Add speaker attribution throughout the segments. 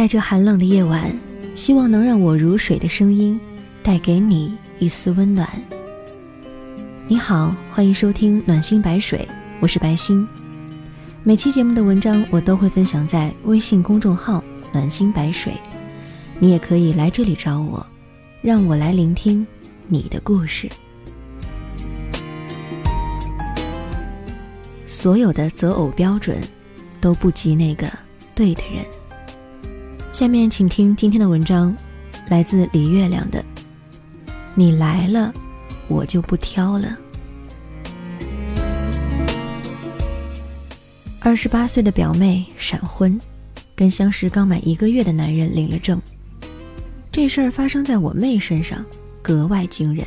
Speaker 1: 在这寒冷的夜晚，希望能让我如水的声音带给你一丝温暖。你好，欢迎收听暖心白水，我是白心。每期节目的文章我都会分享在微信公众号暖心白水，你也可以来这里找我，让我来聆听你的故事。所有的择偶标准，都不及那个对的人。下面请听今天的文章，来自李月亮的。你来了，我就不挑了。二十八岁的表妹闪婚，跟相识刚满一个月的男人领了证。这事儿发生在我妹身上，格外惊人。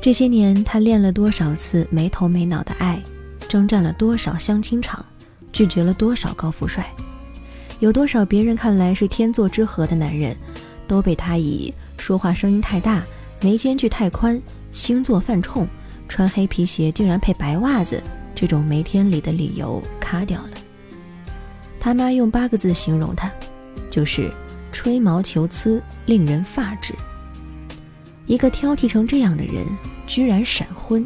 Speaker 1: 这些年，她练了多少次没头没脑的爱，征战了多少相亲场，拒绝了多少高富帅。有多少别人看来是天作之合的男人，都被他以说话声音太大、眉间距太宽、星座犯冲、穿黑皮鞋竟然配白袜子这种没天理的理由卡掉了。他妈用八个字形容他，就是吹毛求疵，令人发指。一个挑剔成这样的人居然闪婚，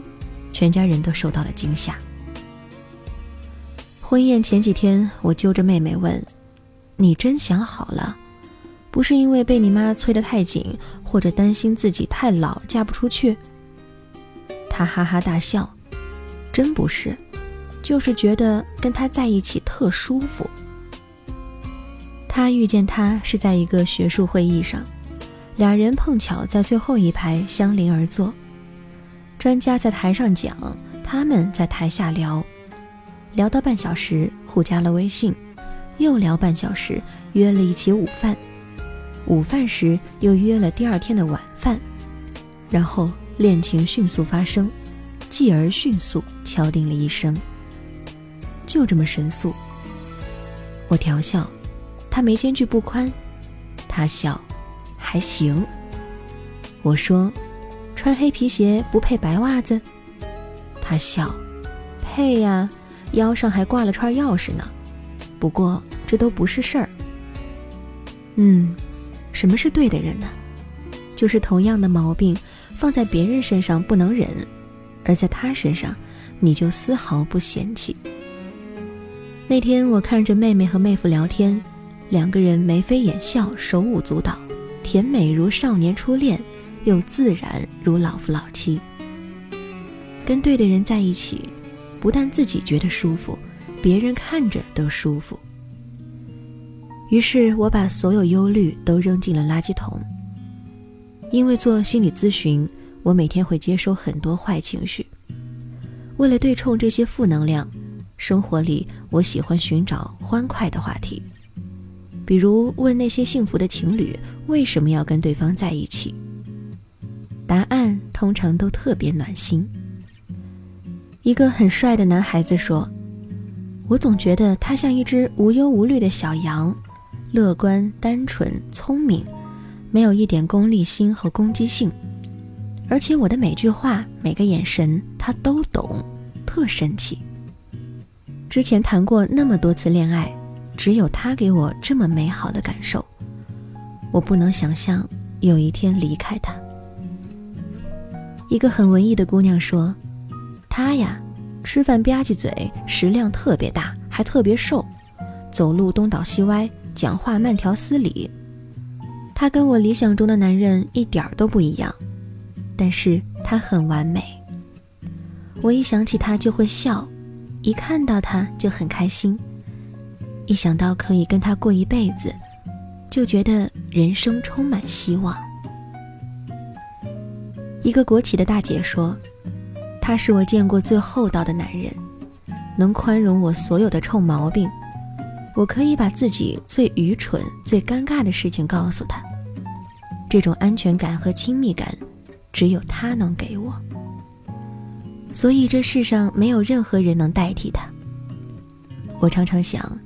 Speaker 1: 全家人都受到了惊吓。婚宴前几天，我揪着妹妹问。你真想好了，不是因为被你妈催得太紧，或者担心自己太老嫁不出去。他哈哈大笑，真不是，就是觉得跟他在一起特舒服。他遇见他是在一个学术会议上，俩人碰巧在最后一排相邻而坐，专家在台上讲，他们在台下聊，聊到半小时，互加了微信。又聊半小时，约了一起午饭。午饭时又约了第二天的晚饭，然后恋情迅速发生，继而迅速敲定了一生。就这么神速。我调笑，他眉间距不宽；他笑，还行。我说，穿黑皮鞋不配白袜子？他笑，配呀，腰上还挂了串钥匙呢。不过这都不是事儿。嗯，什么是对的人呢？就是同样的毛病放在别人身上不能忍，而在他身上你就丝毫不嫌弃。那天我看着妹妹和妹夫聊天，两个人眉飞眼笑，手舞足蹈，甜美如少年初恋，又自然如老夫老妻。跟对的人在一起，不但自己觉得舒服。别人看着都舒服。于是我把所有忧虑都扔进了垃圾桶。因为做心理咨询，我每天会接收很多坏情绪。为了对冲这些负能量，生活里我喜欢寻找欢快的话题，比如问那些幸福的情侣为什么要跟对方在一起。答案通常都特别暖心。一个很帅的男孩子说。我总觉得他像一只无忧无虑的小羊，乐观、单纯、聪明，没有一点功利心和攻击性。而且我的每句话、每个眼神，他都懂，特神奇。之前谈过那么多次恋爱，只有他给我这么美好的感受。我不能想象有一天离开他。一个很文艺的姑娘说：“他呀。”吃饭吧唧嘴，食量特别大，还特别瘦，走路东倒西歪，讲话慢条斯理。他跟我理想中的男人一点都不一样，但是他很完美。我一想起他就会笑，一看到他就很开心，一想到可以跟他过一辈子，就觉得人生充满希望。一个国企的大姐说。他是我见过最厚道的男人，能宽容我所有的臭毛病。我可以把自己最愚蠢、最尴尬的事情告诉他。这种安全感和亲密感，只有他能给我。所以这世上没有任何人能代替他。我常常想，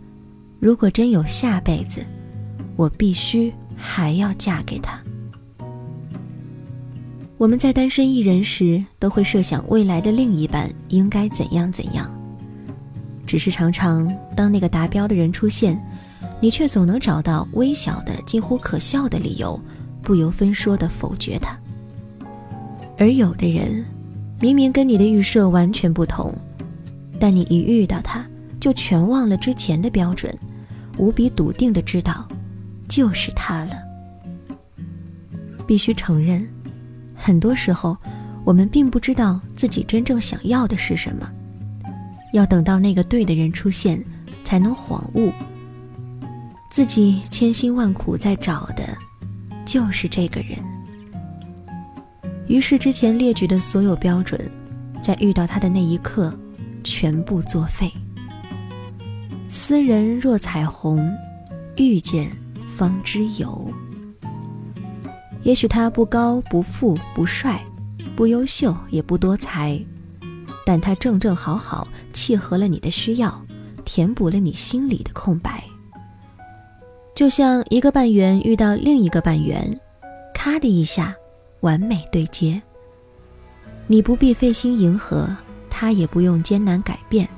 Speaker 1: 如果真有下辈子，我必须还要嫁给他。我们在单身一人时，都会设想未来的另一半应该怎样怎样。只是常常，当那个达标的人出现，你却总能找到微小的、近乎可笑的理由，不由分说地否决他。而有的人，明明跟你的预设完全不同，但你一遇到他，就全忘了之前的标准，无比笃定地知道，就是他了。必须承认，很多时候，我们并不知道自己真正想要的是什么，要等到那个对的人出现，才能恍悟。自己千辛万苦在找的，就是这个人。于是之前列举的所有标准，在遇到他的那一刻，全部作废。斯人若彩虹，遇见方知有。也许他不高不富不帅，不优秀也不多才，但他正正好好契合了你的需要，填补了你心里的空白。就像一个半圆遇到另一个半圆，咔的一下，完美对接。你不必费心迎合，他也不用艰难改变，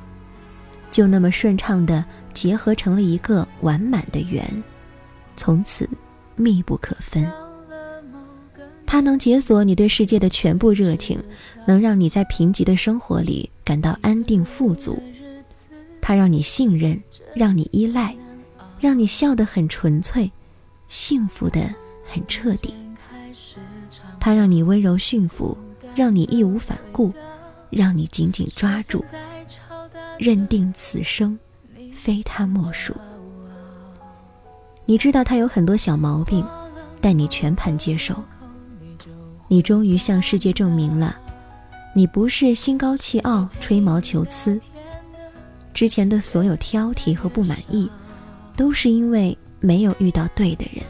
Speaker 1: 就那么顺畅的结合成了一个完满的圆，从此密不可分。它能解锁你对世界的全部热情，能让你在贫瘠的生活里感到安定富足。它让你信任，让你依赖。让你笑得很纯粹，幸福的很彻底。他让你温柔驯服，让你义无反顾，让你紧紧抓住，认定此生非他莫属。你知道他有很多小毛病，但你全盘接受。你终于向世界证明了，你不是心高气傲、吹毛求疵。之前的所有挑剔和不满意。都是因为没有遇到对的人。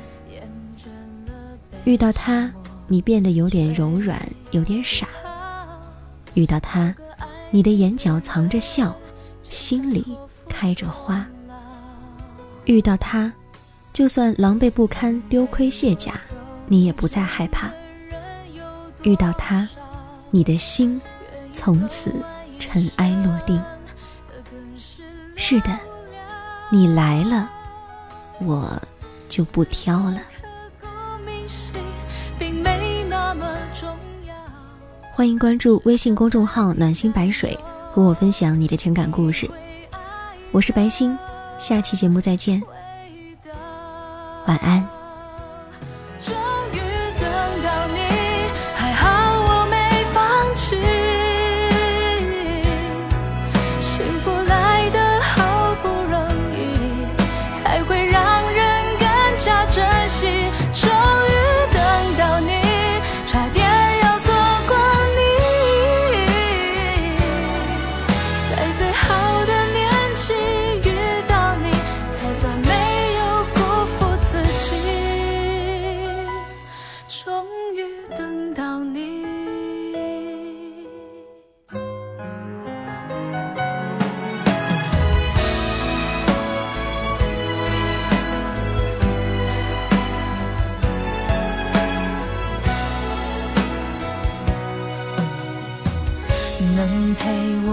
Speaker 1: 遇到他，你变得有点柔软，有点傻；遇到他，你的眼角藏着笑，心里开着花。遇到他，就算狼狈不堪、丢盔卸甲，你也不再害怕。遇到他，你的心从此尘埃落定。是的。你来了，我就不挑了。欢迎关注微信公众号“暖心白水”，和我分享你的情感故事。我是白星，下期节目再见，晚安。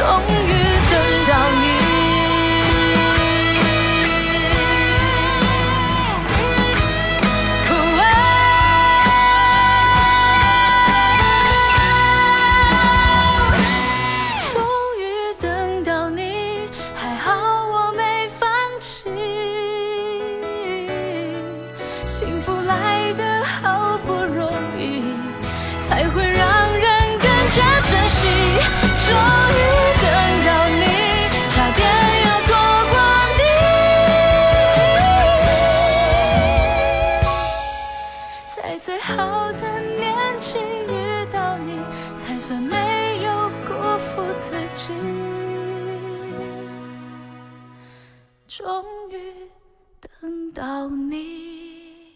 Speaker 2: 从终于等到你。